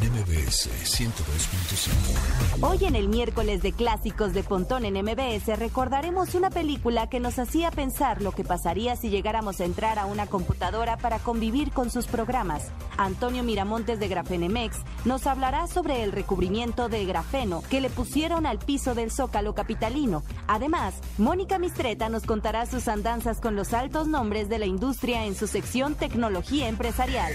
MBS 102.5. Hoy en el miércoles de clásicos de Pontón en MBS recordaremos una película que nos hacía pensar lo que pasaría si llegáramos a entrar a una computadora para convivir con sus programas. Antonio Miramontes de Grafenemex nos hablará sobre el recubrimiento de grafeno que le pusieron al piso del Zócalo capitalino. Además, Mónica Mistreta nos contará sus andanzas con los altos nombres de la industria en su sección Tecnología Empresarial.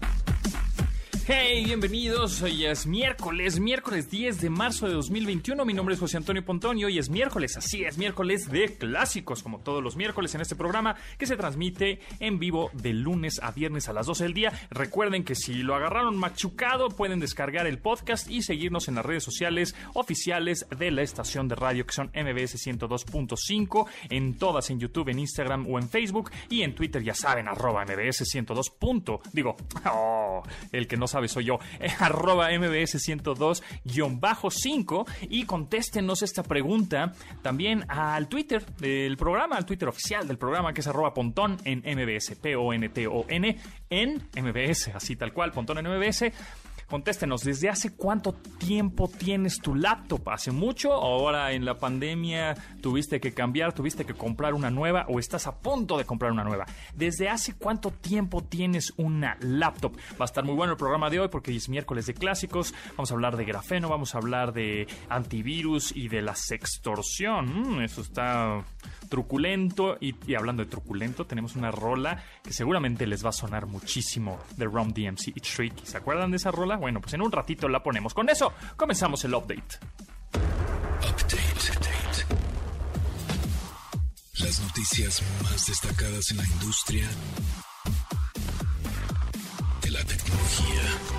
Hey, bienvenidos. Hoy es miércoles, miércoles 10 de marzo de 2021. Mi nombre es José Antonio Pontón y es miércoles, así es, miércoles de clásicos, como todos los miércoles en este programa que se transmite en vivo de lunes a viernes a las 12 del día. Recuerden que si lo agarraron machucado, pueden descargar el podcast y seguirnos en las redes sociales oficiales de la estación de radio que son MBS 102.5, en todas en YouTube, en Instagram o en Facebook y en Twitter, ya saben, arroba MBS 102. Digo, oh, el que no sabe soy yo, arroba mbs 102-5 y contéstenos esta pregunta también al Twitter del programa, al Twitter oficial del programa que es arroba pontón en mbs, P-O-N-T-O-N en mbs, así tal cual, pontón en mbs. Contéstenos, ¿desde hace cuánto tiempo tienes tu laptop? ¿Hace mucho? ¿Ahora en la pandemia tuviste que cambiar, tuviste que comprar una nueva o estás a punto de comprar una nueva? ¿Desde hace cuánto tiempo tienes una laptop? Va a estar muy bueno el programa de hoy porque es miércoles de clásicos. Vamos a hablar de grafeno, vamos a hablar de antivirus y de la sextorsión. Mm, eso está truculento. Y, hablando de truculento, tenemos una rola que seguramente les va a sonar muchísimo de Rom DMC y Tricky. ¿Se acuerdan de esa rola? Bueno, pues en un ratito la ponemos. Con eso comenzamos el update. Las noticias más destacadas en la industria de la tecnología.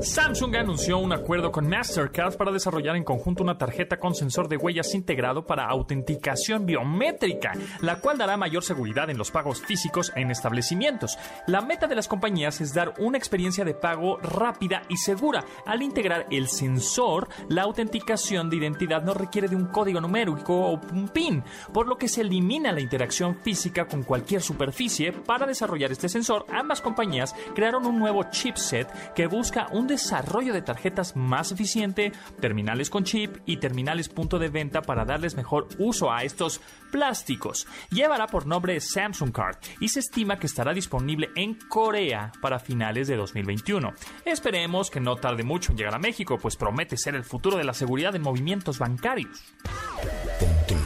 Samsung anunció un acuerdo con Mastercard para desarrollar en conjunto una tarjeta con sensor de huellas integrado para autenticación biométrica, la cual dará mayor seguridad en los pagos físicos en establecimientos. La meta de las compañías es dar una experiencia de pago rápida y segura. Al integrar el sensor, la autenticación de identidad no requiere de un código numérico o un PIN, por lo que se elimina la interacción física con cualquier superficie. Para desarrollar este sensor, ambas compañías crearon un nuevo chipset que busca desarrollo de tarjetas más eficiente, terminales con chip y terminales punto de venta para darles mejor uso a estos plásticos. Llevará por nombre Samsung Card y se estima que estará disponible en Corea para finales de 2021. Esperemos que no tarde mucho en llegar a México, pues promete ser el futuro de la seguridad en movimientos bancarios. Pontón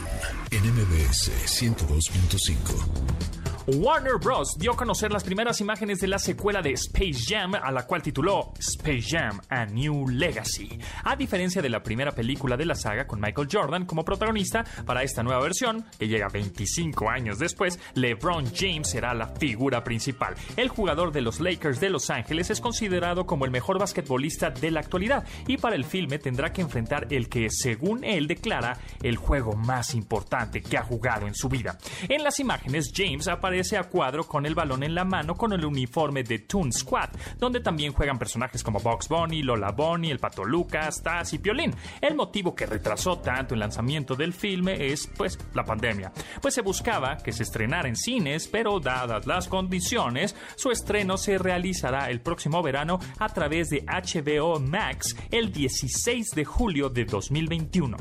en MBS 102.5. Warner Bros. dio a conocer las primeras imágenes de la secuela de Space Jam, a la cual tituló Space Jam A New Legacy. A diferencia de la primera película de la saga con Michael Jordan como protagonista, para esta nueva versión, que llega 25 años después, LeBron James será la figura principal. El jugador de los Lakers de Los Ángeles es considerado como el mejor basquetbolista de la actualidad y para el filme tendrá que enfrentar el que, según él declara, el juego más importante que ha jugado en su vida. En las imágenes, James aparece aparece a cuadro con el balón en la mano con el uniforme de Toon Squad, donde también juegan personajes como Box Bunny, Lola Bunny, el Pato Lucas, Taz y Piolín. El motivo que retrasó tanto el lanzamiento del filme es, pues, la pandemia. Pues se buscaba que se estrenara en cines, pero dadas las condiciones, su estreno se realizará el próximo verano a través de HBO Max el 16 de julio de 2021.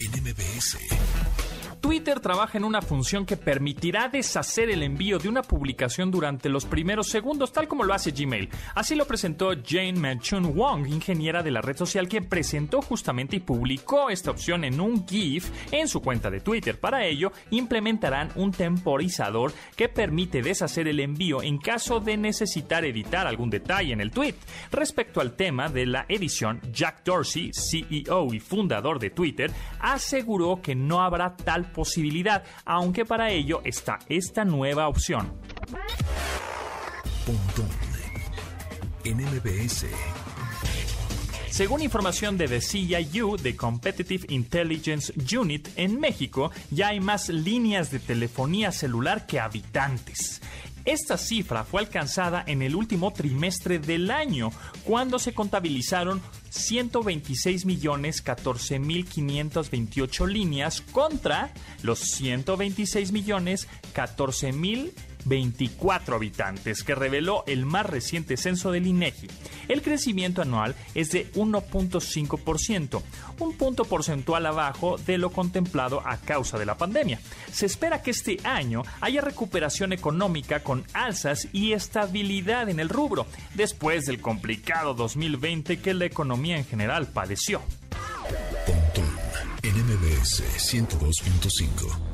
En MBS. Twitter trabaja en una función que permitirá deshacer el envío de una publicación durante los primeros segundos, tal como lo hace Gmail. Así lo presentó Jane Manchun Wong, ingeniera de la red social, que presentó justamente y publicó esta opción en un GIF en su cuenta de Twitter. Para ello, implementarán un temporizador que permite deshacer el envío en caso de necesitar editar algún detalle en el tweet. Respecto al tema de la edición, Jack Dorsey, CEO y fundador de Twitter, aseguró que no habrá tal posibilidad, aunque para ello está esta nueva opción. Según información de The CIU, The Competitive Intelligence Unit, en México ya hay más líneas de telefonía celular que habitantes. Esta cifra fue alcanzada en el último trimestre del año, cuando se contabilizaron 126 millones 14 mil 528 líneas contra los 126 millones 14 mil 24 habitantes que reveló el más reciente censo del INEGI. El crecimiento anual es de 1.5%, un punto porcentual abajo de lo contemplado a causa de la pandemia. Se espera que este año haya recuperación económica con alzas y estabilidad en el rubro, después del complicado 2020 que la economía en general padeció. Pontón en MBS 102.5.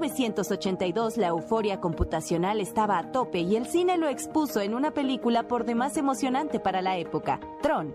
1982 la euforia computacional estaba a tope y el cine lo expuso en una película por demás emocionante para la época, Tron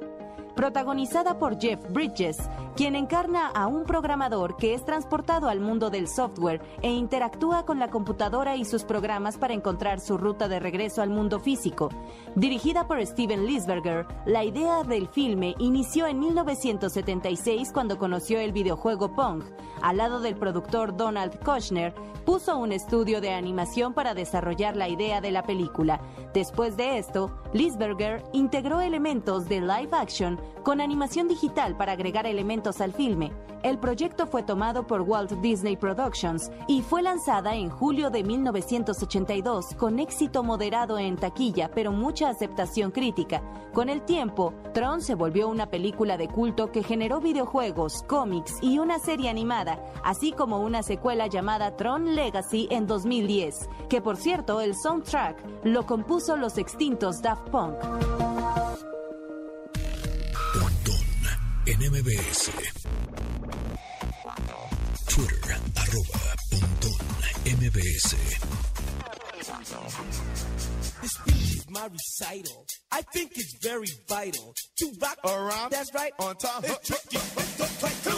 protagonizada por Jeff Bridges, quien encarna a un programador que es transportado al mundo del software e interactúa con la computadora y sus programas para encontrar su ruta de regreso al mundo físico. Dirigida por Steven Lisberger, la idea del filme inició en 1976 cuando conoció el videojuego Pong. Al lado del productor Donald Kushner, puso un estudio de animación para desarrollar la idea de la película. Después de esto, Lisberger integró elementos de live action con animación digital para agregar elementos al filme. El proyecto fue tomado por Walt Disney Productions y fue lanzada en julio de 1982 con éxito moderado en taquilla, pero mucha aceptación crítica. Con el tiempo, Tron se volvió una película de culto que generó videojuegos, cómics y una serie animada, así como una secuela llamada Tron Legacy en 2010, que por cierto el soundtrack lo compuso los extintos Daft Punk. En MBS. Twitter, arroba pontón MBS. This speech is my recital. I think it's very vital to rock around. That's right. On time. It's tricky. Here we go. It's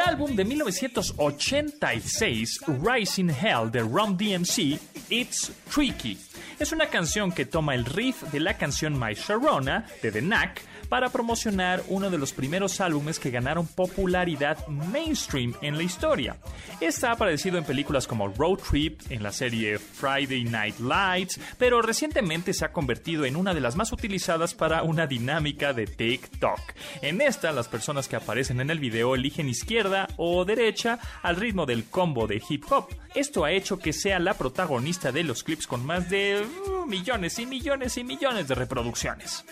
Del álbum de 1986, Rising Hell de Rum DMC, It's Tricky. Es una canción que toma el riff de la canción My Sharona de The Knack para promocionar uno de los primeros álbumes que ganaron popularidad mainstream en la historia. Esta ha aparecido en películas como Road Trip, en la serie Friday Night Lights, pero recientemente se ha convertido en una de las más utilizadas para una dinámica de TikTok. En esta, las personas que aparecen en el video eligen izquierda o derecha al ritmo del combo de hip hop. Esto ha hecho que sea la protagonista de los clips con más de uh, millones y millones y millones de reproducciones.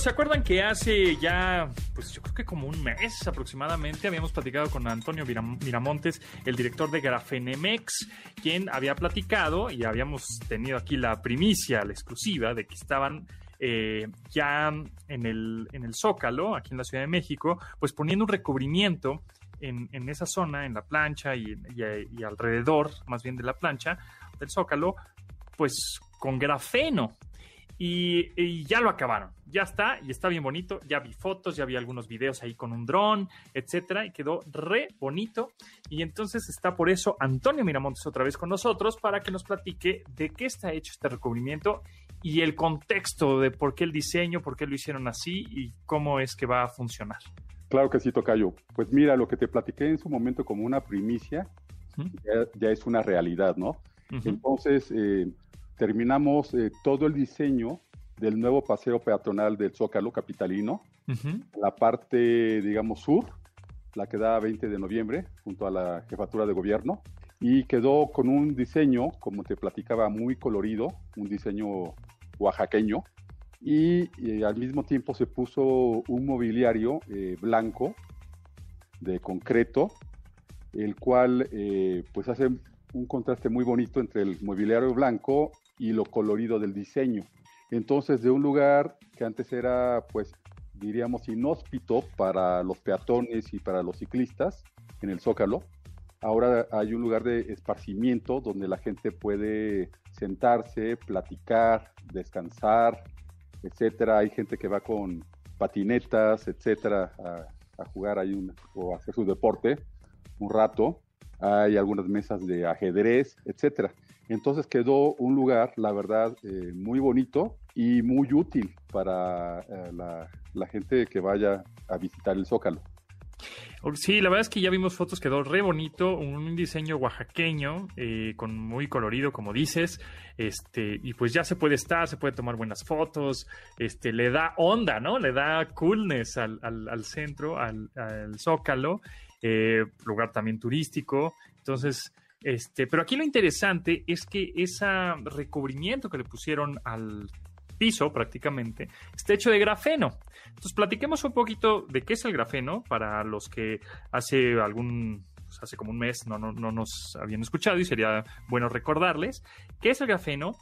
¿Se acuerdan que hace ya, pues yo creo que como un mes aproximadamente, habíamos platicado con Antonio Miram- Miramontes, el director de Grafenemex, quien había platicado y habíamos tenido aquí la primicia, la exclusiva, de que estaban eh, ya en el, en el Zócalo, aquí en la Ciudad de México, pues poniendo un recubrimiento en, esa zona, en la plancha y alrededor, más bien de la plancha, del Zócalo, pues con grafeno. Y, y ya lo acabaron. Ya está, y está bien bonito. Ya vi fotos, ya vi algunos videos ahí con un dron, etcétera, y quedó re bonito. Y entonces está por eso Antonio Miramontes otra vez con nosotros para que nos platique de qué está hecho este recubrimiento y el contexto de por qué el diseño, por qué lo hicieron así y cómo es que va a funcionar. Claro que sí, Tocayo. Pues mira, lo que te platiqué en su momento como una primicia, ya, ya es una realidad, ¿no? Entonces, eh, terminamos eh, todo el diseño del nuevo paseo peatonal del Zócalo capitalino, Ujú. la parte, digamos, sur, la que da 20 de noviembre, junto a la jefatura de gobierno, y quedó con un diseño, como te platicaba, muy colorido, un diseño oaxaqueño, y eh, al mismo tiempo se puso un mobiliario eh, blanco de concreto, el cual eh, pues hace un contraste muy bonito entre el mobiliario blanco y lo colorido del diseño. Entonces, de un lugar que antes era, pues, diríamos, inhóspito para los peatones y para los ciclistas en el Zócalo, ahora hay un lugar de esparcimiento donde la gente puede sentarse, platicar, descansar, etcétera. Hay gente que va con patinetas, etcétera, a, jugar ahí un- o hacer su deporte un rato. Hay algunas mesas de ajedrez, etcétera. Entonces quedó un lugar, la verdad, eh, muy bonito y muy útil para eh, la, gente que vaya a visitar el Zócalo. Sí, la verdad es que ya vimos fotos, quedó re bonito, un diseño oaxaqueño, eh, con muy colorido, como dices, este, y pues ya se puede estar, se puede tomar buenas fotos, este, le da onda, ¿no? Le da coolness al, centro, al, al Zócalo, eh, lugar también turístico, entonces, este, pero aquí lo interesante es que ese recubrimiento que le pusieron al piso prácticamente está hecho de grafeno. Entonces, platiquemos un poquito de qué es el grafeno para los que hace algún, pues, hace como un mes no, no, no nos habían escuchado y sería bueno recordarles qué es el grafeno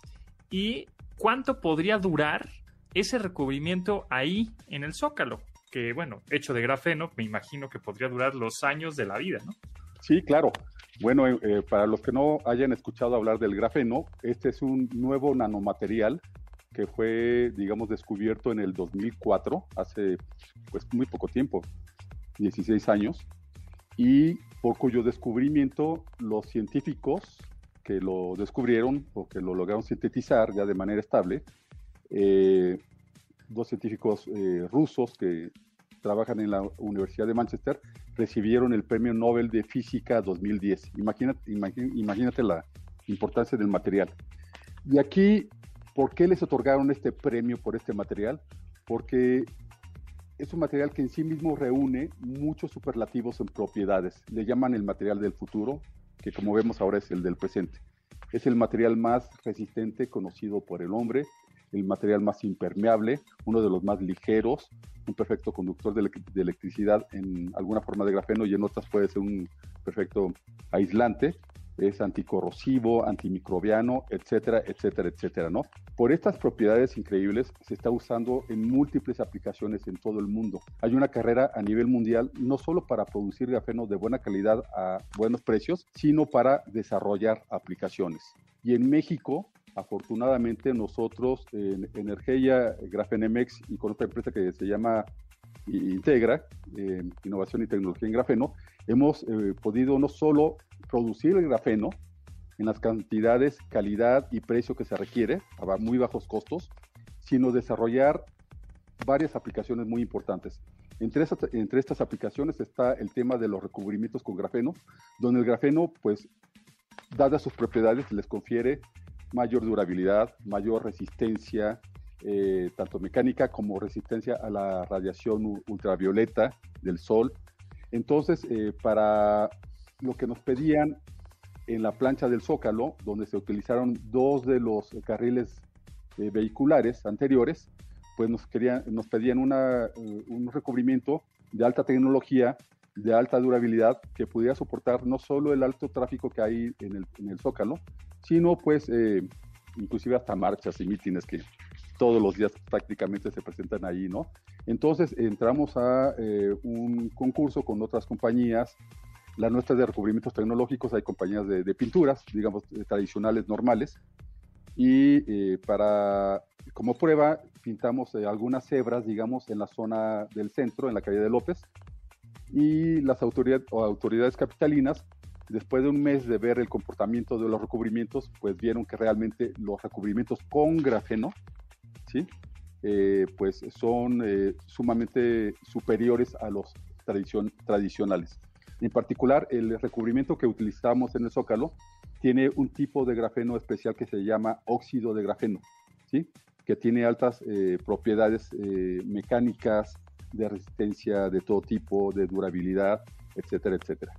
y cuánto podría durar ese recubrimiento ahí en el zócalo. Que bueno, hecho de grafeno, me imagino que podría durar los años de la vida, ¿no? Sí, claro. Bueno, eh, para los que no hayan escuchado hablar del grafeno, este es un nuevo nanomaterial que fue, digamos, descubierto en el 2004, hace pues muy poco tiempo, 16 años, y por cuyo descubrimiento los científicos que lo descubrieron o que lo lograron sintetizar ya de manera estable, eh, dos científicos eh, rusos que trabajan en la Universidad de Manchester, recibieron el Premio Nobel de Física 2010. Imagínate, imagínate la importancia del material. Y aquí, ¿por qué les otorgaron este premio por este material? Porque es un material que en sí mismo reúne muchos superlativos en propiedades. Le llaman el material del futuro, que como vemos ahora es el del presente. Es el material más resistente conocido por el hombre, el material más impermeable, uno de los más ligeros, un perfecto conductor de, elec- de electricidad en alguna forma de grafeno y en otras puede ser un perfecto aislante, es anticorrosivo, antimicrobiano, etcétera, etcétera, etcétera, ¿no? Por estas propiedades increíbles se está usando en múltiples aplicaciones en todo el mundo. Hay una carrera a nivel mundial no solo para producir grafeno de buena calidad a buenos precios, sino para desarrollar aplicaciones. Y en México, afortunadamente, nosotros en Energía Grafenemex y con otra empresa que se llama Integra, eh, Innovación y Tecnología en Grafeno, hemos eh, podido no solo producir el grafeno en las cantidades, calidad y precio que se requiere, a muy bajos costos, sino desarrollar varias aplicaciones muy importantes. Entre entre estas aplicaciones está el tema de los recubrimientos con grafeno, donde el grafeno, pues, dadas sus propiedades, les confiere mayor durabilidad, mayor resistencia, eh, tanto mecánica como resistencia a la radiación ultravioleta del sol. Entonces, eh, para lo que nos pedían en la plancha del Zócalo, donde se utilizaron dos de los carriles eh, vehiculares anteriores, pues nos, querían, nos pedían una, un recubrimiento de alta tecnología, de alta durabilidad, que pudiera soportar no solo el alto tráfico que hay en el, en el Zócalo, sino pues eh, inclusive hasta marchas y mítines que todos los días prácticamente se presentan ahí, ¿no? Entonces entramos a eh, un concurso con otras compañías, la nuestra es de recubrimientos tecnológicos, hay compañías de, pinturas, digamos, eh, tradicionales, normales, y para, como prueba, pintamos algunas cebras, digamos, en la zona del centro, en la calle de López, y las autoridades, capitalinas, después de un mes de ver el comportamiento de los recubrimientos, pues vieron que realmente los recubrimientos con grafeno, ¿sí? Eh, pues son eh, sumamente superiores a los tradicion- tradicionales. En particular, el recubrimiento que utilizamos en el Zócalo tiene un tipo de grafeno especial que se llama óxido de grafeno, ¿sí? que tiene altas eh, propiedades mecánicas, de resistencia de todo tipo, de durabilidad, etcétera, etcétera.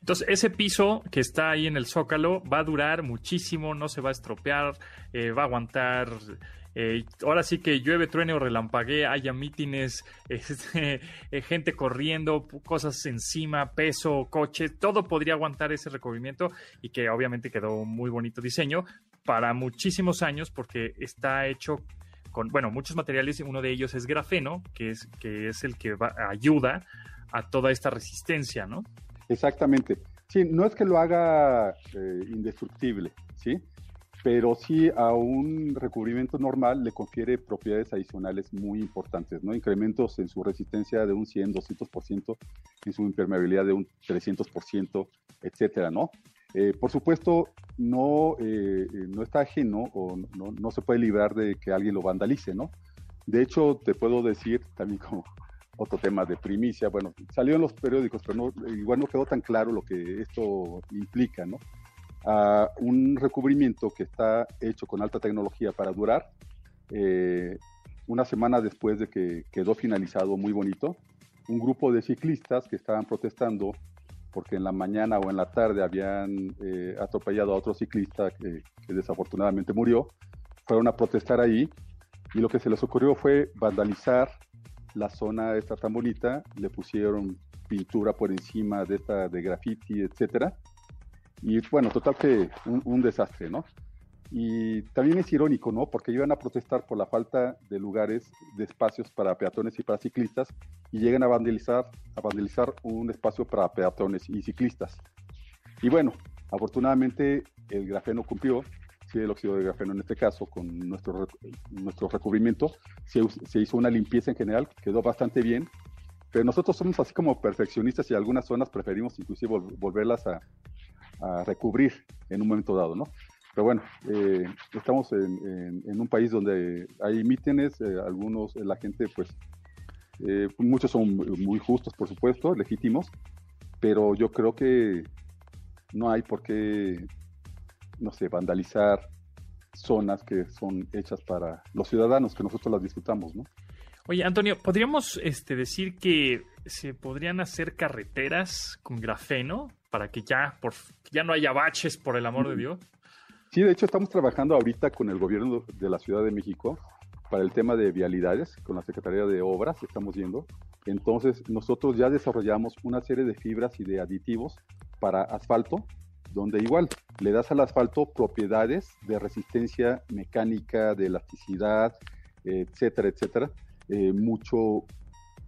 Entonces, ese piso que está ahí en el Zócalo va a durar muchísimo, no se va a estropear, eh, va a aguantar. eh, ahora sí que llueve, truene o relampaguee, haya mítines, este, eh, gente corriendo, cosas encima, peso, coche, todo podría aguantar ese recubrimiento y que obviamente quedó muy bonito diseño para muchísimos años porque está hecho con, bueno, muchos materiales, uno de ellos es grafeno, que es, que es el que va- ayuda a toda esta resistencia, ¿no? Exactamente. Sí, no es que lo haga eh, indestructible, ¿sí? Pero sí a un recubrimiento normal le confiere propiedades adicionales muy importantes, ¿no? Incrementos en su resistencia de un 100, 200%, en su impermeabilidad de un 300%, etcétera, ¿no? Eh, por supuesto, no, eh, eh, no está ajeno o no, no se puede librar de que alguien lo vandalice, ¿no? De hecho, te puedo decir también como otro tema de primicia, bueno, salió en los periódicos, pero igual no quedó tan claro lo que esto implica, ¿no? Ah, un recubrimiento que está hecho con alta tecnología para durar, eh, una semana después de que quedó finalizado muy bonito, un grupo de ciclistas que estaban protestando porque en la mañana o en la tarde habían eh, atropellado a otro ciclista que, que desafortunadamente murió, fueron a protestar ahí y lo que se les ocurrió fue vandalizar la zona esta tan bonita, le pusieron pintura por encima de esta de graffiti, etcétera. Y bueno, total que un, un desastre, ¿no? Y también es irónico, ¿no? Porque iban a protestar por la falta de lugares, de espacios para peatones y para ciclistas, y llegan a vandalizar, a vandalizar un espacio para peatones y ciclistas. Y bueno, afortunadamente el grafeno cumplió, sí, el óxido de grafeno en este caso, con nuestro, nuestro recubrimiento, se, hizo una limpieza en general, quedó bastante bien, pero nosotros somos así como perfeccionistas y algunas zonas preferimos inclusive vol- volverlas a, a recubrir en un momento dado, ¿no? Pero bueno, eh, estamos en, en- en un país donde hay mítines, eh, algunos, eh, la gente, pues, eh, muchos son muy justos, por supuesto, legítimos, pero yo creo que no hay por qué, no sé, vandalizar zonas que son hechas para los ciudadanos, que nosotros las disfrutamos, ¿no? Oye, Antonio, ¿podríamos este, decir que se podrían hacer carreteras con grafeno para que ya, por, que ya no haya baches, por el amor de Dios? Sí, de hecho estamos trabajando ahorita con el gobierno de la Ciudad de México para el tema de vialidades, con la Secretaría de Obras, estamos viendo. Entonces, nosotros ya desarrollamos una serie de fibras y de aditivos para asfalto, donde igual le das al asfalto propiedades de resistencia mecánica, de elasticidad, etcétera, etcétera, eh, mucho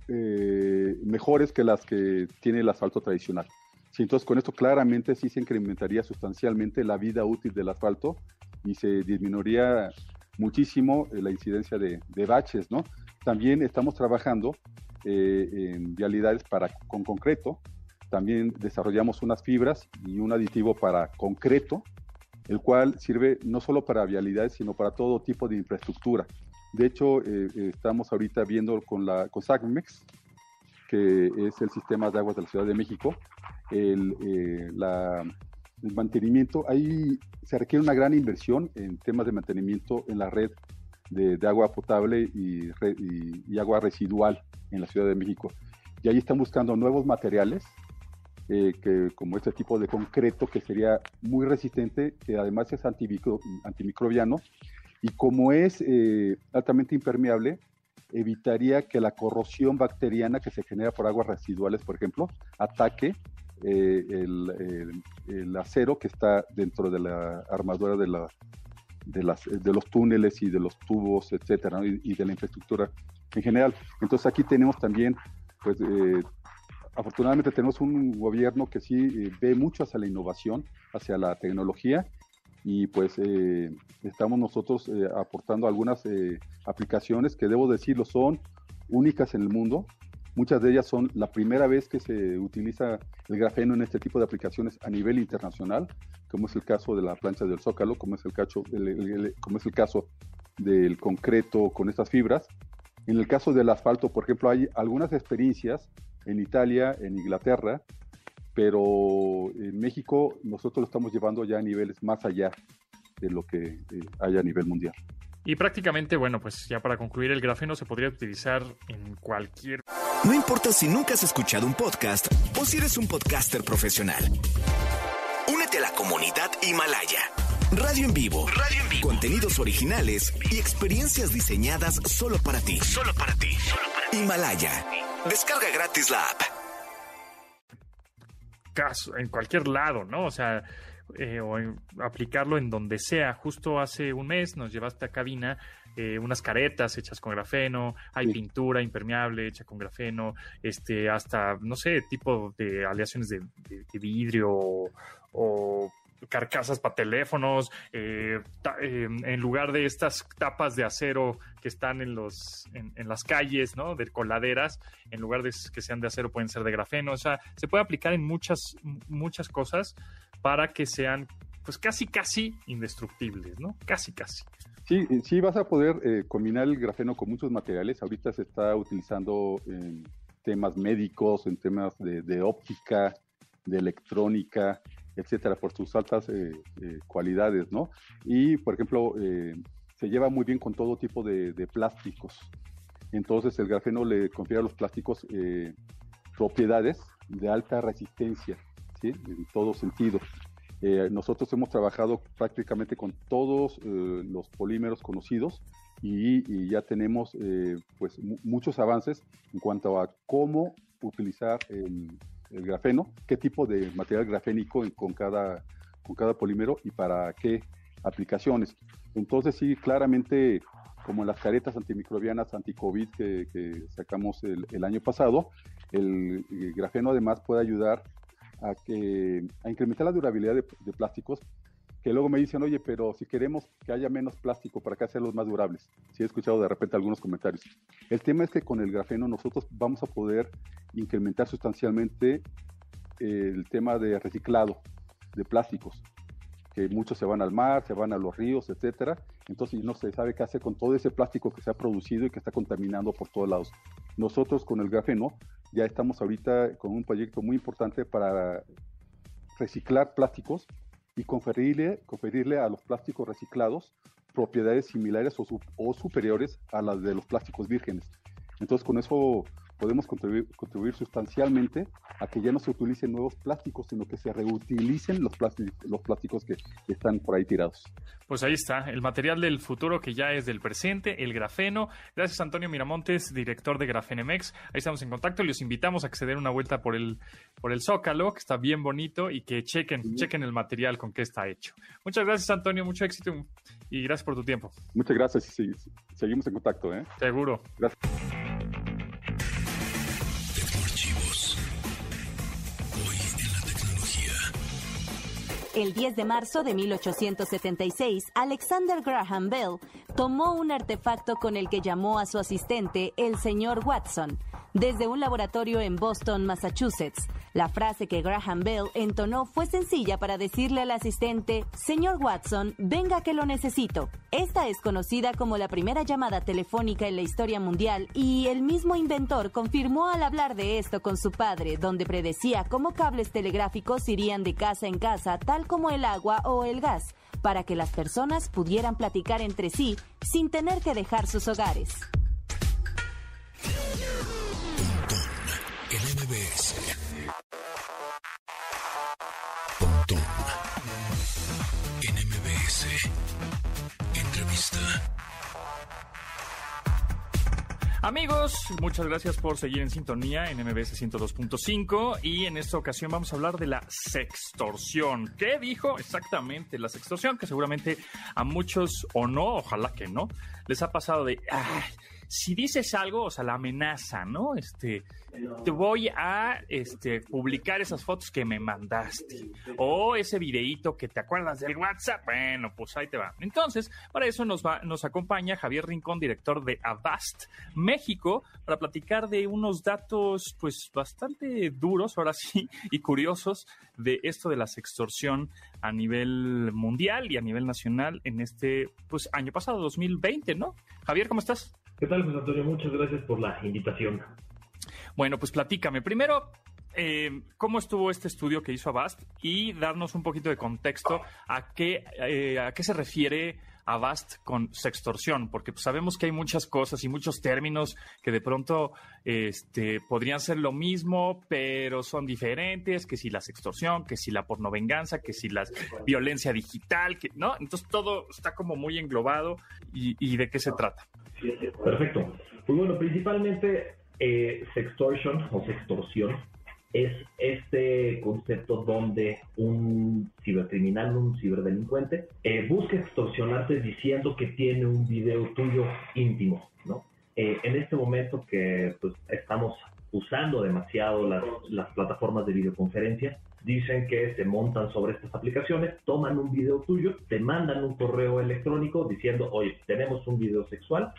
eh, mejores que las que tiene el asfalto tradicional. Sí, entonces con esto claramente sí se incrementaría sustancialmente la vida útil del asfalto y se disminuiría muchísimo eh, la incidencia de, baches, ¿no? También estamos trabajando eh, en vialidades para con concreto. También desarrollamos unas fibras y un aditivo para concreto, el cual sirve no solo para vialidades, sino para todo tipo de infraestructura. De hecho, eh, estamos ahorita viendo con la con SACMEX, que es el sistema de aguas de la Ciudad de México, el, eh, el mantenimiento. Ahí se requiere una gran inversión en temas de mantenimiento en la red de, de agua potable y- y agua residual en la Ciudad de México. Y ahí están buscando nuevos materiales, eh, que, como este tipo de concreto que sería muy resistente, que además es antimicro- antimicrobiano, y como es eh, altamente impermeable, evitaría que la corrosión bacteriana que se genera por aguas residuales, por ejemplo, ataque eh, el, acero que está dentro de la armadura de, la, de, las, de los túneles y de los tubos, etcétera, y de la infraestructura en general. Entonces aquí tenemos también, pues, eh, afortunadamente tenemos un gobierno que sí eh, ve mucho hacia la innovación, hacia la tecnología, y pues eh, estamos nosotros eh, aportando algunas eh, aplicaciones que debo decirlo son únicas en el mundo. Muchas de ellas son la primera vez que se utiliza el grafeno en este tipo de aplicaciones a nivel internacional, como es el caso de la plancha del Zócalo, como es el el- como es el caso del concreto con estas fibras. En el caso del asfalto, por ejemplo, hay algunas experiencias en Italia, en Inglaterra, pero en México nosotros lo estamos llevando ya a niveles más allá de lo que eh, hay a nivel mundial. Y prácticamente, bueno, pues ya para concluir, el grafeno se podría utilizar en cualquier No importa si nunca has escuchado un podcast o si eres un podcaster profesional. Únete a la comunidad Himalaya. Radio en vivo. Radio en vivo. Contenidos originales y experiencias diseñadas solo para ti. Solo para ti. Himalaya. Descarga gratis la app. Caso, en cualquier lado, ¿no? O sea, eh, o en- aplicarlo en donde sea. Justo hace un mes nos llevaste a cabina eh, unas caretas hechas con grafeno, hay Sí. pintura impermeable hecha con grafeno, este, hasta, no sé, tipo de aleaciones de, de- de vidrio o, o carcasas para teléfonos, eh, eh, en lugar de estas tapas de acero que están en los en, las calles, ¿no? De coladeras, en lugar de que sean de acero pueden ser de grafeno, o sea, se puede aplicar en muchas muchas cosas para que sean pues casi casi indestructibles, ¿no? Casi casi. Sí, sí vas a poder eh, combinar el grafeno con muchos materiales. Ahorita se está utilizando en temas médicos, en temas de óptica, de electrónica, etcétera, por sus altas eh, eh, cualidades, ¿no? Y, por ejemplo, eh, se lleva muy bien con todo tipo de, plásticos. Entonces, el grafeno le confiere a los plásticos propiedades de alta resistencia, ¿sí? En todo sentido. Nosotros hemos trabajado prácticamente con todos los polímeros conocidos y, ya tenemos pues mu- muchos avances en cuanto a cómo utilizar el, el grafeno, qué tipo de material grafénico con cada, con cada polímero y para qué aplicaciones. Entonces sí, claramente como en las caretas antimicrobianas anti-COVID que, sacamos el, año pasado, el, grafeno además puede ayudar a, que, a incrementar la durabilidad de plásticos, que luego me dicen, oye, pero si queremos que haya menos plástico, ¿para qué hacerlos más durables? Sí he escuchado de repente algunos comentarios. El tema es que con el grafeno nosotros vamos a poder incrementar sustancialmente el tema de reciclado de plásticos, que muchos se van al mar, se van a los ríos, etcétera. Entonces no se sabe qué hacer con todo ese plástico que se ha producido y que está contaminando por todos lados. Nosotros con el grafeno ya estamos ahorita con un proyecto muy importante para reciclar plásticos y conferirle, conferirle a los plásticos reciclados propiedades similares o, o superiores a las de los plásticos vírgenes. Entonces con eso podemos contribuir, contribuir sustancialmente a que ya no se utilicen nuevos plásticos, sino que se reutilicen los plásticos, los plásticos que están por ahí tirados. Pues ahí está, el material del futuro que ya es del presente, el grafeno. Gracias Antonio Miramontes, director de Grafenemex. Ahí estamos en contacto y los invitamos a den una vuelta por el, por el Zócalo, que está bien bonito, y que chequen, chequen el material con que está hecho. Muchas gracias Antonio, mucho éxito y gracias por tu tiempo. Muchas gracias y sí, seguimos en contacto. ¿eh? Seguro. Gracias. El 10 de marzo de 1876, Alexander Graham Bell tomó un artefacto con el que llamó a su asistente el señor Watson, desde un laboratorio en Boston, Massachusetts. La frase que Graham Bell entonó fue sencilla para decirle al asistente, Señor Watson, venga que lo necesito. Esta es conocida como la primera llamada telefónica en la historia mundial y el mismo inventor confirmó al hablar de esto con su padre, donde predecía cómo cables telegráficos irían de casa en casa, tal como el agua o el gas, para que las personas pudieran platicar entre sí sin tener que dejar sus hogares. Pontón en. Entrevista. Amigos, muchas gracias por seguir en sintonía en MBS 102.5 y en esta ocasión vamos a hablar de la sextorsión. ¿Qué dijo exactamente la sextorsión? Que seguramente a muchos o no, ojalá que no, les ha pasado de, "Ay, si dices algo, o sea, la amenaza, ¿no? Este, te voy a este, publicar esas fotos que me mandaste. O ese videíto que te acuerdas del WhatsApp. Bueno, pues ahí te va. Entonces, para eso nos, va, nos acompaña Javier Rincón, director de Avast México, para platicar de unos datos, pues, bastante duros, ahora sí, y curiosos de esto de la sextorsión a nivel mundial y a nivel nacional en este, pues, año pasado, 2020, ¿no? Javier, ¿cómo estás? ¿Qué tal, José Antonio? Muchas gracias por la invitación. Bueno, pues platícame. Primero, eh, ¿cómo estuvo este estudio que hizo Avast? Y darnos un poquito de contexto a qué, eh, a qué se refiere Avast con sextorsión, porque pues, sabemos que hay muchas cosas y muchos términos que de pronto este, podrían ser lo mismo, pero son diferentes, que si la sextorsión, que si la pornovenganza, que si la violencia digital, que, ¿no? Entonces todo está como muy englobado y, y de qué se trata. Perfecto. Pues bueno, principalmente eh, sextortion o sextorsión es este concepto donde un cibercriminal, un ciberdelincuente, eh, busca extorsionarte diciendo que tiene un video tuyo íntimo, ¿no? Eh, en este momento que pues, estamos usando demasiado las, las plataformas de videoconferencia, dicen que se montan sobre estas aplicaciones, toman un video tuyo, te mandan un correo electrónico diciendo, oye, tenemos un video sexual,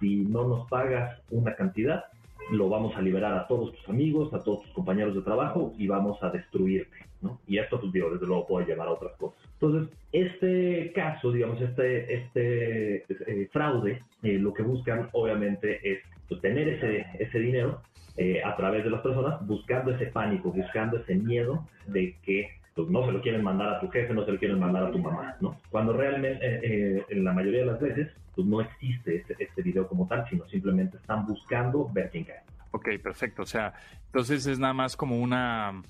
si no nos pagas una cantidad, lo vamos a liberar a todos tus amigos, a todos tus compañeros de trabajo y vamos a destruirte, ¿no? Y esto, pues, digo, desde luego puede llevar a otras cosas. Entonces, este caso, digamos, este, este eh, fraude, eh, lo que buscan, obviamente, es pues, tener ese, ese dinero eh, a través de las personas, buscando ese pánico, buscando ese miedo de que pues, no se lo quieren mandar a tu jefe, no se lo quieren mandar a tu mamá, ¿no? Cuando realmente, eh, eh, en la mayoría de las veces, pues no existe este, este video como tal, sino simplemente están buscando ver quién cae. Ok, perfecto. O sea, entonces es nada más como una,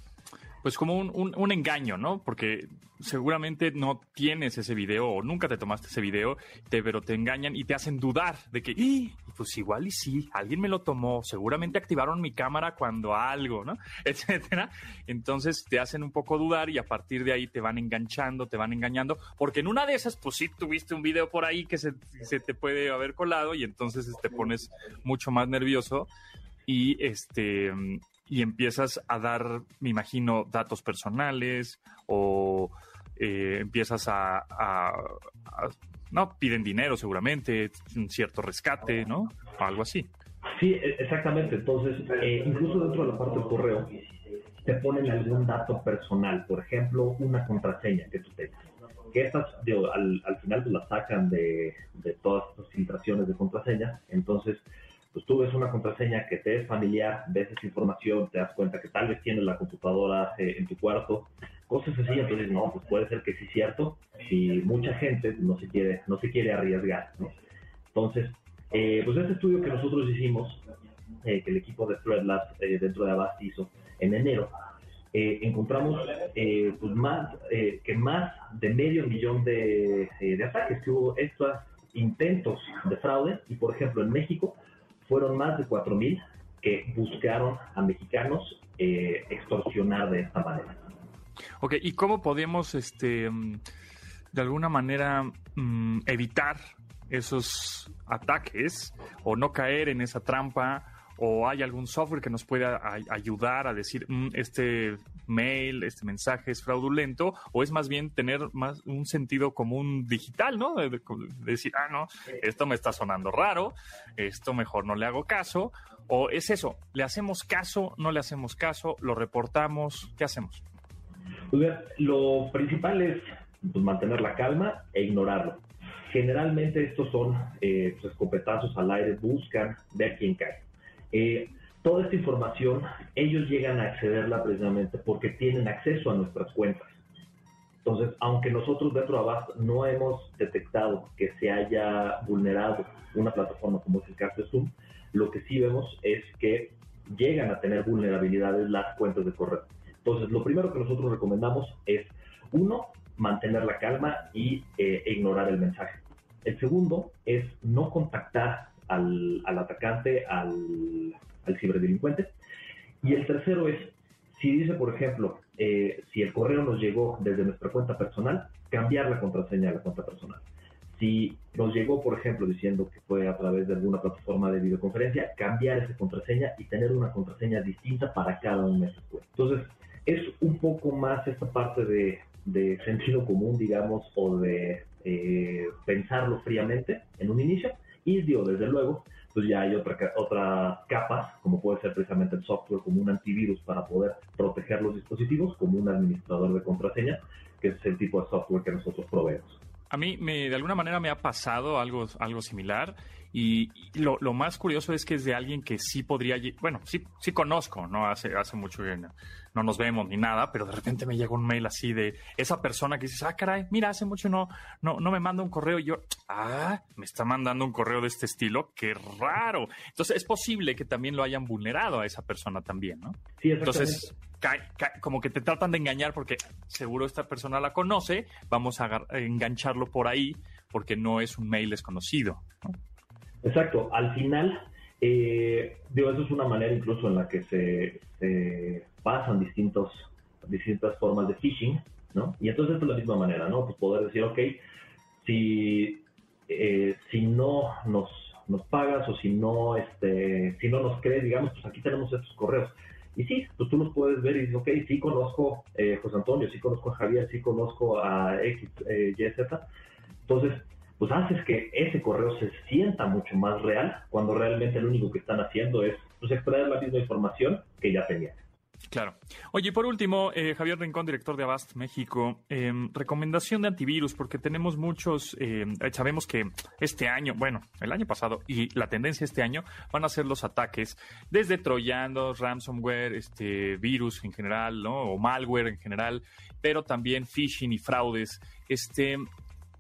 pues como un, un- un engaño, ¿no? Porque seguramente no tienes ese video o nunca te tomaste ese video, te, pero te engañan y te hacen dudar de que, "Ih, pues igual y sí, alguien me lo tomó, seguramente activaron mi cámara cuando algo, ¿no? Etcétera. Entonces te hacen un poco dudar y a partir de ahí te van enganchando, te van engañando, porque en una de esas, pues sí tuviste un video por ahí que se, se te puede haber colado y entonces te pones mucho más nervioso y este y empiezas a dar, me imagino, datos personales o eh, empiezas a, no piden dinero seguramente, un cierto rescate, ¿no? Algo así. Sí, e- exactamente. Entonces, eh, incluso dentro de la parte del correo, te ponen algún dato personal, por ejemplo, una contraseña que tú tengas. Que estas, digo, al, al final pues, las sacan de, de todas estas filtraciones de contraseñas. Entonces, pues tú ves una contraseña que te es familiar, ves esa información, te das cuenta que tal vez tienes la computadora eh, en tu cuarto, cosas así. Entonces, no, pues puede ser que sí es cierto. Y mucha gente no se quiere, no se quiere arriesgar, ¿no? Entonces, eh, pues este estudio que nosotros hicimos, eh, que el equipo de Thread Labs eh, dentro de Avast hizo en enero, eh, encontramos eh, pues más, que más de medio millón de, de ataques, que hubo estos intentos de fraude, y por ejemplo en México fueron más de 4.000 que buscaron a mexicanos eh, extorsionar de esta manera. Ok, ¿y cómo podemos, este, mm, de alguna manera, mm, evitar esos ataques o no caer en esa trampa? ¿O hay algún software que nos pueda ay- ayudar a decir, "Mm, este mail, este mensaje es fraudulento? ¿O es más bien tener más un sentido común digital, ¿no? De, de- de decir, ah, no, esto me está sonando raro, esto mejor no le hago caso. ¿O es eso? ¿Le hacemos caso? ¿No le hacemos caso? ¿Lo reportamos? ¿Qué hacemos? Pues bien, lo principal es pues, mantener la calma e ignorarlo. Generalmente estos son eh, pues, escopetazos al aire, buscan ver quién cae. Eh, toda esta información ellos llegan a accederla precisamente porque tienen acceso a nuestras cuentas. Entonces, aunque nosotros dentro de Avast no hemos detectado que se haya vulnerado una plataforma como es el caso de Zoom, lo que sí vemos es que llegan a tener vulnerabilidades las cuentas de correo. Entonces, lo primero que nosotros recomendamos es, uno, mantener la calma y eh, ignorar el mensaje. El segundo es no contactar al, al atacante, al, al ciberdelincuente. Y el tercero es, si dice, por ejemplo, eh, si el correo nos llegó desde nuestra cuenta personal, cambiar la contraseña de la cuenta personal. si nos llegó, por ejemplo, diciendo que fue a través de alguna plataforma de videoconferencia, cambiar esa contraseña y tener una contraseña distinta para cada una de esas cuentas. Entonces, es un poco más esta parte de, de sentido común, digamos, o de eh, pensarlo fríamente en un inicio. Y digo, desde luego, pues ya hay otra, ca- otras capas, como puede ser precisamente el software, como un antivirus para poder proteger los dispositivos, como un administrador de contraseña, que es el tipo de software que nosotros proveemos. A mí, me, de alguna manera, me ha pasado algo, algo similar. Y, y lo, lo más curioso es que es de alguien que sí podría. Bueno, sí, sí conozco, ¿no? Hace, hace mucho que no, no nos vemos ni nada, pero de repente me llega un mail así de esa persona que dices, ah, caray, mira, hace mucho no, no, no me manda un correo. Y yo, ah, me está mandando un correo de este estilo, qué raro. Entonces, es posible que también lo hayan vulnerado a esa persona también, ¿no? Sí. Entonces, como que te tratan de engañar porque seguro esta persona la conoce, vamos a engancharlo por ahí porque no es un mail desconocido. ¿no? Exacto, al final, eh, digo, eso es una manera incluso en la que se, se pasan distintos, distintas formas de phishing, ¿no? Y entonces es la misma manera, ¿no? Pues poder decir, ok, si, eh, si no nos, nos pagas o si no, este, si no nos crees, digamos, pues aquí tenemos estos correos. Y sí, pues tú los puedes ver y dices, ok, sí conozco a José Antonio, sí conozco a Javier, sí conozco a X, eh, Y, Z. Entonces, pues haces que ese correo se sienta mucho más real cuando realmente lo único que están haciendo es pues, extraer la misma información que ya tenían. Claro. Oye, y por último, eh, Javier Rincón, director de Avast México, eh, recomendación de antivirus, porque tenemos muchos, eh, sabemos que este año, bueno, el año pasado y la tendencia este año van a ser los ataques desde troyanos, ransomware, este virus en general, ¿no? O malware en general, pero también phishing y fraudes. Este,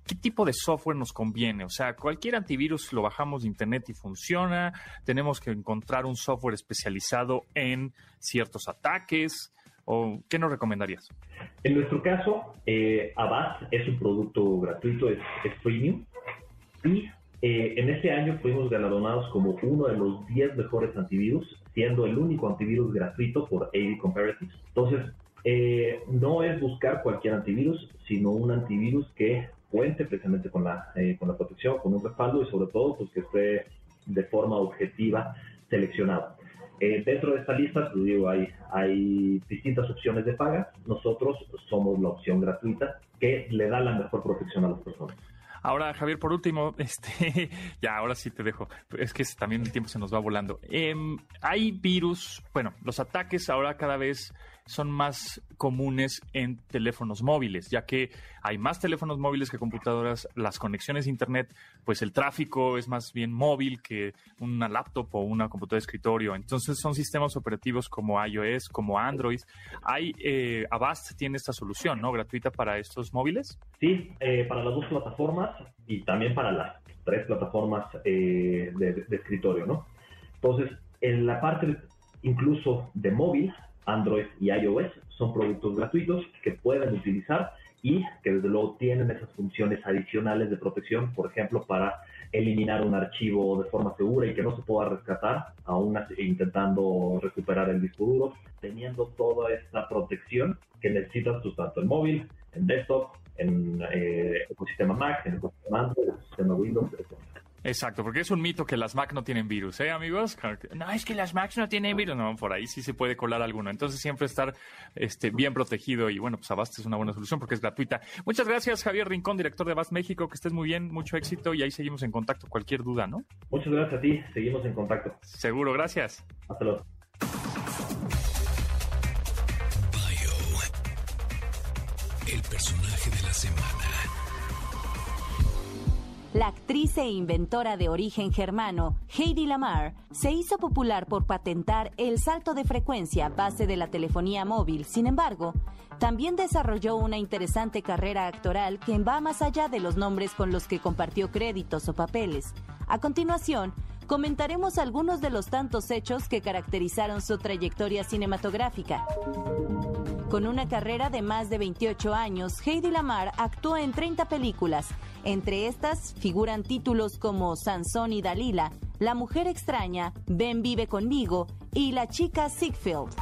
¿Qué tipo de software nos conviene? O sea, cualquier antivirus lo bajamos de internet y funciona. Tenemos que encontrar un software especializado en ciertos ataques. ¿O qué nos recomendarías? En nuestro caso, eh, Avast es un producto gratuito, es, es premium. Y eh, en este año fuimos galardonados como uno de los 10 mejores antivirus, siendo el único antivirus gratuito por AV Comparatives. Entonces, eh, no es buscar cualquier antivirus, sino un antivirus que cuente precisamente con la, eh, con la protección, con un respaldo y sobre todo pues que esté de forma objetiva seleccionado. Eh, dentro de esta lista, pues digo, hay, hay distintas opciones de paga. Nosotros somos la opción gratuita que le da la mejor protección a las personas. Ahora, Javier, por último, este, ya, ahora sí te dejo. Es que también el tiempo se nos va volando. Em, hay virus, bueno, los ataques ahora cada vez son más comunes en teléfonos móviles, ya que hay más teléfonos móviles que computadoras, las conexiones a internet, pues el tráfico es más bien móvil que una laptop o una computadora de escritorio. Entonces son sistemas operativos como iOS, como Android. Hay eh, Avast tiene esta solución, ¿no? Gratuita para estos móviles. Sí, eh, para las dos plataformas y también para las tres plataformas eh, de, de escritorio, ¿no? Entonces, en la parte incluso de móvil, Android y iOS son productos gratuitos que pueden utilizar y que desde luego tienen esas funciones adicionales de protección, por ejemplo, para eliminar un archivo de forma segura y que no se pueda rescatar, aún intentando recuperar el disco duro, teniendo toda esta protección que necesitas tú tanto en móvil, en desktop, en eh, ecosistema Mac, en ecosistema Android, en ecosistema Windows, etc. Exacto, porque es un mito que las Mac no tienen virus, ¿eh, amigos? No, es que las Macs no tienen virus. No, por ahí sí se puede colar alguno. Entonces, siempre estar este, bien protegido. Y bueno, pues Avast es una buena solución porque es gratuita. Muchas gracias, Javier Rincón, director de Avast México. Que estés muy bien, mucho éxito y ahí seguimos en contacto. Cualquier duda, ¿no? Muchas gracias a ti. Seguimos en contacto. Seguro, gracias. Hasta luego. El personaje de la semana. La actriz e inventora de origen germano, Heidi Lamar, se hizo popular por patentar el salto de frecuencia base de la telefonía móvil. Sin embargo, también desarrolló una interesante carrera actoral que va más allá de los nombres con los que compartió créditos o papeles. A continuación, comentaremos algunos de los tantos hechos que caracterizaron su trayectoria cinematográfica. Con una carrera de más de 28 años, Heidi Lamar actuó en 30 películas. Entre estas figuran títulos como Sansón y Dalila, La mujer extraña, Ven vive conmigo y La chica Ziegfeld.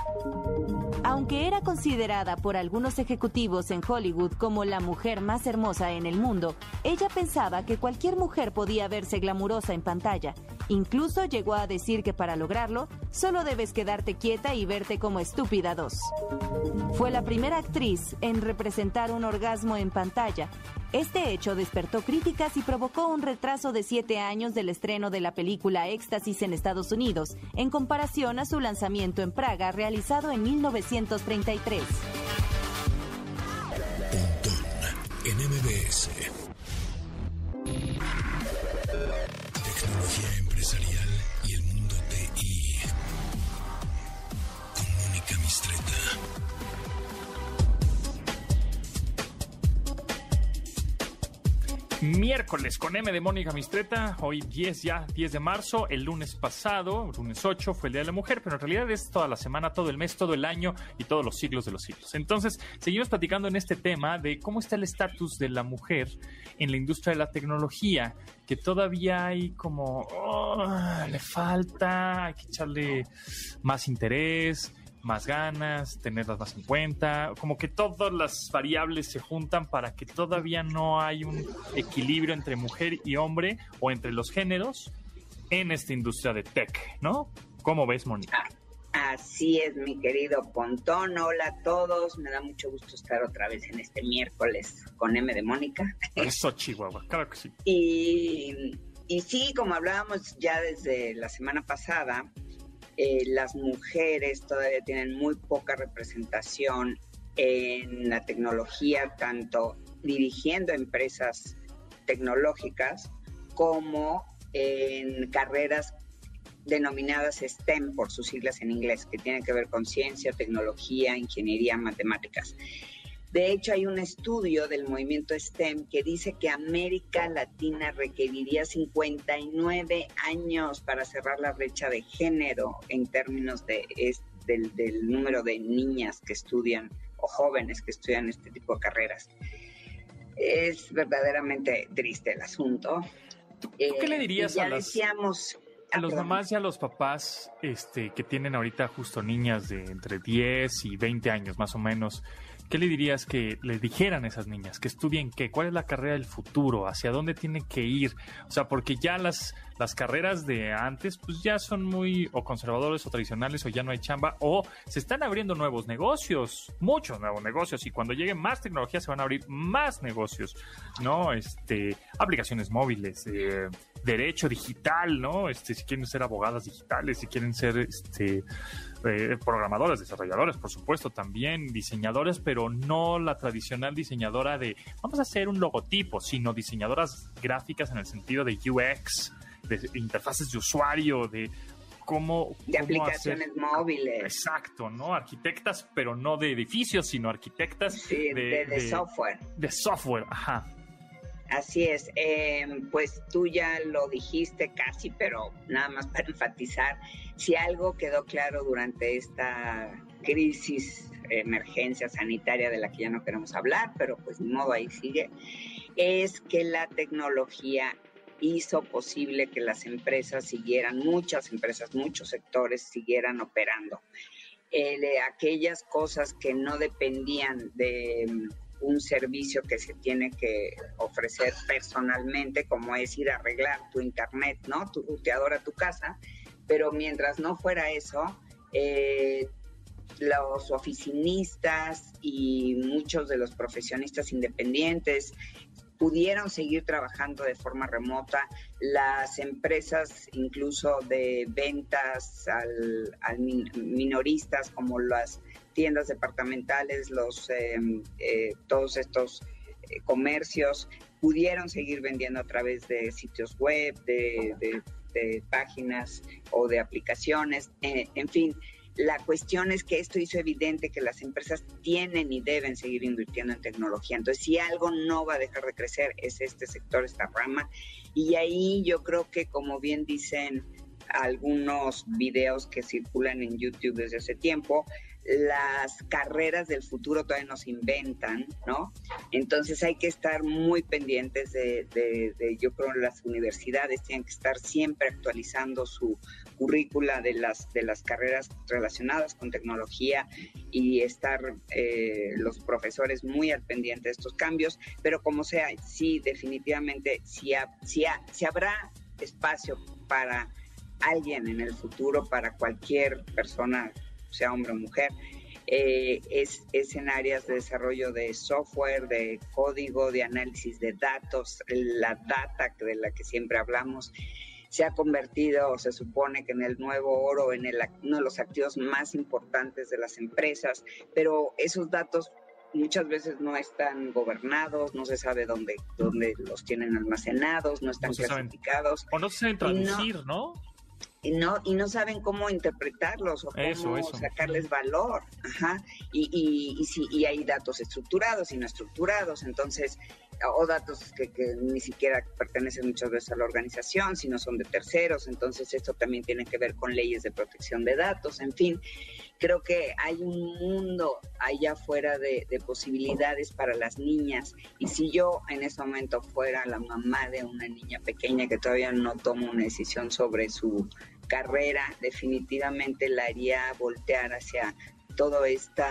Aunque era considerada por algunos ejecutivos en Hollywood como la mujer más hermosa en el mundo, ella pensaba que cualquier mujer podía verse glamurosa en pantalla. Incluso llegó a decir que para lograrlo, solo debes quedarte quieta y verte como estúpida 2. Fue la primera actriz en representar un orgasmo en pantalla. Este hecho despertó críticas y provocó un retraso de siete años del estreno de la película Éxtasis en Estados Unidos, en comparación su lanzamiento en Praga realizado en 1933. en MBS. Tecnología Miércoles con M de Mónica Mistreta, hoy 10 ya, 10 de marzo, el lunes pasado, lunes 8 fue el Día de la Mujer, pero en realidad es toda la semana, todo el mes, todo el año y todos los siglos de los siglos. Entonces, seguimos platicando en este tema de cómo está el estatus de la mujer en la industria de la tecnología, que todavía hay como, oh, le falta, hay que echarle más interés, más ganas, tenerlas más en cuenta, como que todas las variables se juntan para que todavía no hay un equilibrio entre mujer y hombre o entre los géneros en esta industria de tech, ¿no? ¿Cómo ves, Mónica? Así es, mi querido Pontón. Hola a todos. Me da mucho gusto estar otra vez en este miércoles con M de Mónica. Eso, Chihuahua, claro que sí. Y, y sí, como hablábamos ya desde la semana pasada, eh, las mujeres todavía tienen muy poca representación en la tecnología, tanto dirigiendo empresas tecnológicas como en carreras denominadas STEM por sus siglas en inglés, que tienen que ver con ciencia, tecnología, ingeniería, matemáticas. De hecho, hay un estudio del movimiento STEM que dice que América Latina requeriría 59 años para cerrar la brecha de género en términos de, es, del, del, número de niñas que estudian o jóvenes que estudian este tipo de carreras. Es verdaderamente triste el asunto. ¿Tú, tú qué le dirías ya a las... decíamos, a los mamás y a los papás este, que tienen ahorita justo niñas de entre 10 y 20 años más o menos, ¿qué le dirías que le dijeran a esas niñas? ¿Que estudien qué? ¿Cuál es la carrera del futuro? ¿Hacia dónde tienen que ir? O sea, porque ya las, las carreras de antes pues ya son muy o conservadores o tradicionales o ya no hay chamba o se están abriendo nuevos negocios, muchos nuevos negocios y cuando llegue más tecnología se van a abrir más negocios, ¿no? Este, aplicaciones móviles, eh, derecho digital, ¿no? Este, si quieren ser abogadas digitales, si quieren ser este, eh, programadores, desarrolladores, por supuesto, también diseñadores, pero no la tradicional diseñadora de vamos a hacer un logotipo, sino diseñadoras gráficas en el sentido de UX, de interfaces de usuario, de cómo... de cómo aplicaciones hacer- móviles. Exacto, ¿no? Arquitectas, pero no de edificios, sino arquitectas Sí, de, de software. De software, ajá. Así es, eh, pues tú ya lo dijiste casi, pero nada más para enfatizar, si algo quedó claro durante esta crisis, emergencia sanitaria de la que ya no queremos hablar, pero pues ni modo ahí sigue, es que la tecnología hizo posible que las empresas siguieran, muchas empresas, muchos sectores siguieran operando. Eh, de aquellas cosas que no dependían de un servicio que se tiene que ofrecer personalmente, como es ir a arreglar tu internet, ¿no? Tu ruteador a tu casa, pero mientras no fuera eso, eh, los oficinistas y muchos de los profesionistas independientes pudieron seguir trabajando de forma remota, las empresas incluso de ventas al, al min- minoristas como las tiendas departamentales, los eh, eh, todos estos eh, comercios pudieron seguir vendiendo a través de sitios web, de, de- páginas o de aplicaciones, eh, en fin. La cuestión es que esto hizo evidente que las empresas tienen y deben seguir invirtiendo en tecnología. Entonces, si algo no va a dejar de crecer, es este sector, esta rama. Y ahí yo creo que, como bien dicen algunos videos que circulan en YouTube desde hace tiempo, las carreras del futuro todavía nos inventan, ¿no? Entonces hay que estar muy pendientes de, de, de, yo creo, las universidades tienen que estar siempre actualizando su currícula de las, de las carreras relacionadas con tecnología y estar eh, los profesores muy al pendiente de estos cambios, pero como sea, sí, definitivamente, sí, ha, sí, ha, sí habrá espacio para alguien en el futuro, para cualquier persona sea hombre o mujer, eh, es, es, en áreas de desarrollo de software, de código, de análisis de datos, la data de la que siempre hablamos se ha convertido, se supone que en el nuevo oro, en el, uno de los activos más importantes de las empresas, pero esos datos muchas veces no están gobernados, no se sabe dónde, dónde los tienen almacenados, no están no clasificados. Saben, o no se saben traducir, ¿no? ¿no? Y no y no saben cómo interpretarlos o cómo eso, eso. sacarles valor ajá y, y, y, si, y hay datos estructurados y no estructurados entonces o datos que, que, ni siquiera pertenecen muchas veces a la organización sino son de terceros. Entonces esto también tiene que ver con leyes de protección de datos. En fin creo que hay un mundo allá afuera de, de posibilidades para las niñas. Y si yo en ese momento fuera la mamá de una niña pequeña que todavía no toma una decisión sobre su carrera definitivamente la haría voltear hacia todo este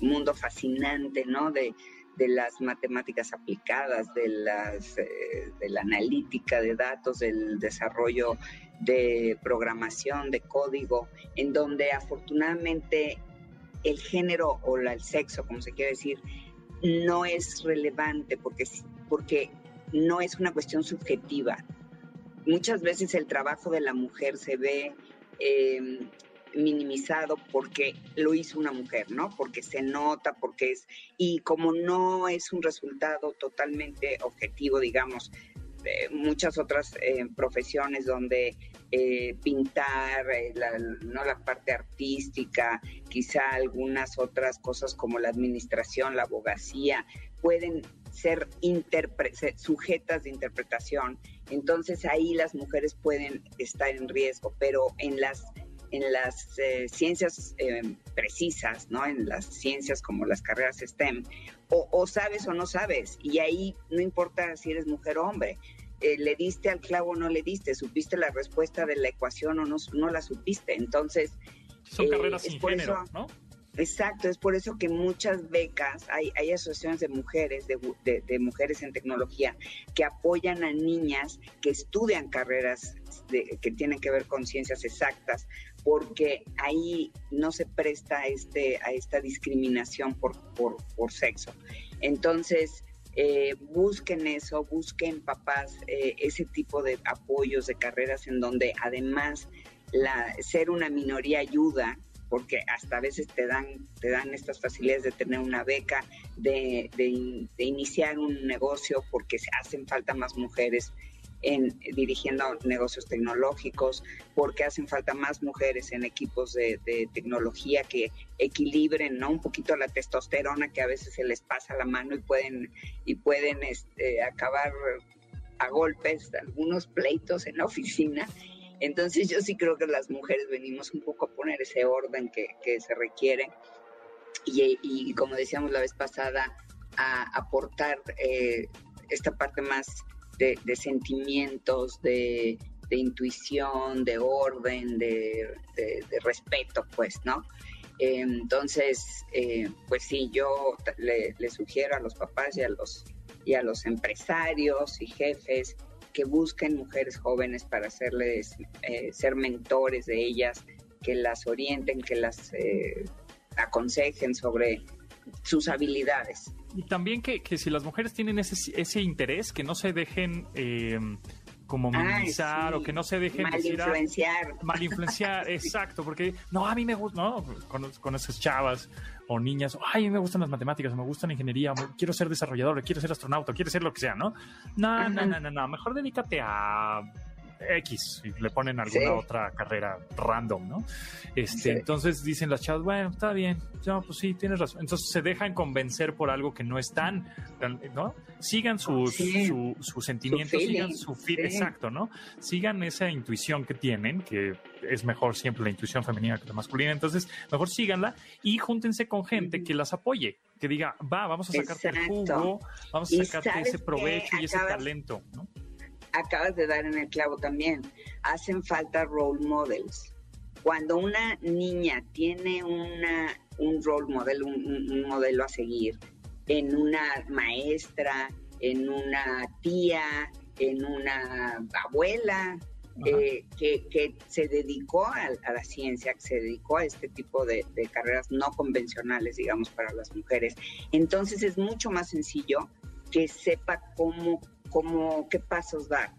mundo fascinante, ¿no? De, de, las matemáticas aplicadas, de, las, eh, de la analítica de datos, del desarrollo de programación, de código, en donde afortunadamente el género o el sexo, como se quiere decir, no es relevante porque, porque no es una cuestión subjetiva, muchas veces el trabajo de la mujer se ve eh, minimizado porque lo hizo una mujer, ¿no? Porque se nota, porque es, y como no es un resultado totalmente objetivo, digamos, eh, muchas otras eh, profesiones donde eh, pintar, no la parte artística, quizá algunas otras cosas como la administración, la abogacía, pueden ser sujetas de interpretación. Entonces ahí las mujeres pueden estar en riesgo, pero en las en las eh, ciencias eh, precisas, ¿no? En las ciencias como las carreras STEM, o, o, sabes o no sabes, y ahí no importa si eres mujer o hombre, eh, le diste al clavo o no le diste, supiste la respuesta de la ecuación o no, no la supiste, entonces... Son carreras sin género, eso, ¿no? Exacto, es por eso que muchas becas, hay, hay asociaciones de mujeres, de, de, de, mujeres en tecnología, que apoyan a niñas que estudian carreras de, que tienen que ver con ciencias exactas, porque ahí no se presta a, este, a esta discriminación por, por, por sexo. Entonces, eh, busquen eso, busquen papás eh, ese tipo de apoyos de carreras en donde además la, ser una minoría ayuda porque hasta a veces te dan, te dan estas facilidades de tener una beca, de, de, de iniciar un negocio, porque hacen falta más mujeres en dirigiendo negocios tecnológicos, porque hacen falta más mujeres en equipos de, de, tecnología que equilibren ¿no? un poquito la testosterona que a veces se les pasa la mano y pueden, y pueden este, acabar a golpes algunos pleitos en la oficina. Entonces yo sí creo que las mujeres venimos un poco a poner ese orden que, que se requiere y, y, como decíamos la vez pasada, a aportar eh, esta parte más de, sentimientos, de, intuición, de orden, de, respeto, pues, ¿no? Entonces, eh, pues sí, yo le, le, sugiero a los papás y a los, y a los empresarios y jefes que busquen mujeres jóvenes para hacerles, eh, ser mentores de ellas, que las orienten, que las eh, aconsejen sobre sus habilidades. Y también que, que si las mujeres tienen ese, ese interés, que no se dejen eh, como minimizar Ay, sí. o que no se dejen mal decir, influenciar. ah, mal influenciar, exacto, porque no, a mí me gusta, no, con, con esas chavas o niñas, ay, a mí me gustan las matemáticas, me gusta la ingeniería, quiero ser desarrollador, quiero ser astronauta, quiero ser lo que sea, ¿no? No, no, no, no, no, mejor dedícate a X y le ponen alguna Sí. otra carrera random, ¿no? Este, Sí. Entonces dicen las chavas, bueno, está bien, no, pues sí, tienes razón. Entonces se dejan convencer por algo que no están, ¿no? Sigan sus, Sí. su, sus sentimientos, Su sigan su feed, exacto, ¿no? Sigan esa intuición que tienen, que es mejor siempre la intuición femenina que la masculina. Entonces, mejor síganla y júntense con gente que las apoye, que diga, va, vamos a sacarte el jugo, vamos a sacarte ¿sabes ese provecho y ese talento, ¿no? Acabas de dar en el clavo también. Hacen falta role models. Cuando una niña tiene una, un role model, un, modelo a seguir, en una maestra, en una tía, en una abuela, eh, que, que se dedicó a, a la ciencia, que se dedicó a este tipo de, de carreras no convencionales, digamos, para las mujeres. Entonces es mucho más sencillo que sepa cómo, cómo qué pasos dar.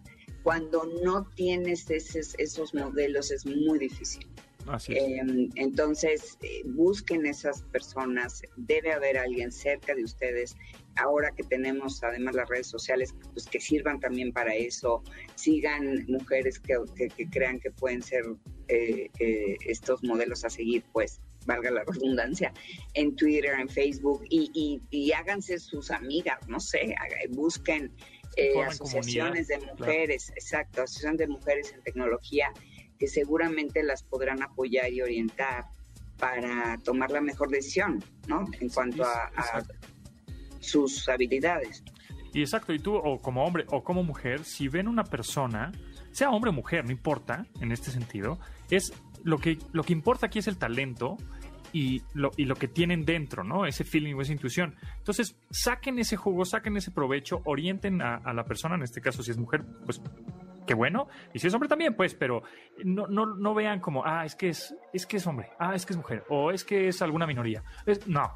Cuando no tienes esos, esos modelos es muy difícil. Así es. Eh, entonces, eh, busquen esas personas. Debe haber alguien cerca de ustedes. Ahora que tenemos además las redes sociales, pues que sirvan también para eso. Sigan mujeres que, que- que crean que pueden ser eh, eh, estos modelos a seguir, pues valga la redundancia, en Twitter, en Facebook y, y- y háganse sus amigas, no sé, busquen eh, asociaciones de mujeres, exacto, asociación de mujeres en tecnología que seguramente las podrán apoyar y orientar para tomar la mejor decisión, ¿no? En cuanto a, a sus habilidades. Y exacto, y tú, o como hombre o como mujer, si ven una persona, sea hombre o mujer, no importa, en este sentido, es lo que, lo que importa aquí es el talento y lo, y lo que tienen dentro, ¿no? Ese feeling o esa intuición. Entonces, saquen ese jugo, saquen ese provecho, orienten a, a la persona, en este caso, si es mujer, pues qué bueno, y si es hombre también, pues, pero no, no, no vean como, ah, es que es, es que es hombre, ah, es que es mujer, o es que es alguna minoría. Es- no,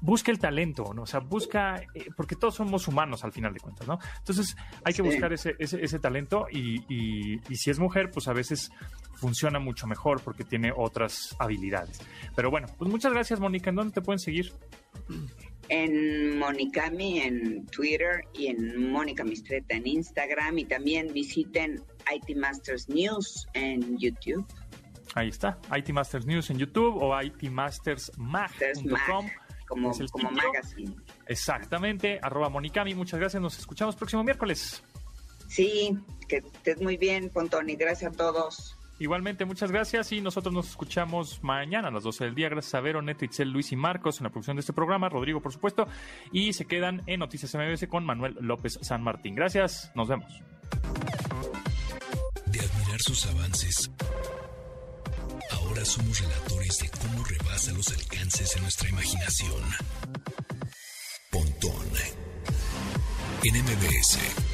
busca el talento, ¿no? O sea, busca, eh, porque todos somos humanos al final de cuentas, ¿no? Entonces hay que Sí. buscar ese, ese, ese talento y, y- y si es mujer, pues a veces funciona mucho mejor porque tiene otras habilidades. Pero bueno, pues muchas gracias, Mónica. ¿En dónde te pueden seguir? En Monicami en Twitter y en Mónica Mistreta en Instagram y también visiten IT Masters News en YouTube. Ahí está, IT Masters News en YouTube o itmastersmag.com. como, Es el como sitio. magazine. Exactamente, arroba Monicami. Muchas gracias, nos escuchamos próximo miércoles. Sí, que estés muy bien, Pontoni. Gracias a todos. Igualmente, muchas gracias y nosotros nos escuchamos mañana a las 12 del día. Gracias a Vero, Neto, Itzel, Luis y Marcos en la producción de este programa, Rodrigo, por supuesto, y se quedan en Noticias MBS con Manuel López San Martín. Gracias, nos vemos. De admirar sus avances, ahora somos relatores de cómo rebasa los alcances de nuestra imaginación. Pontón en MBS.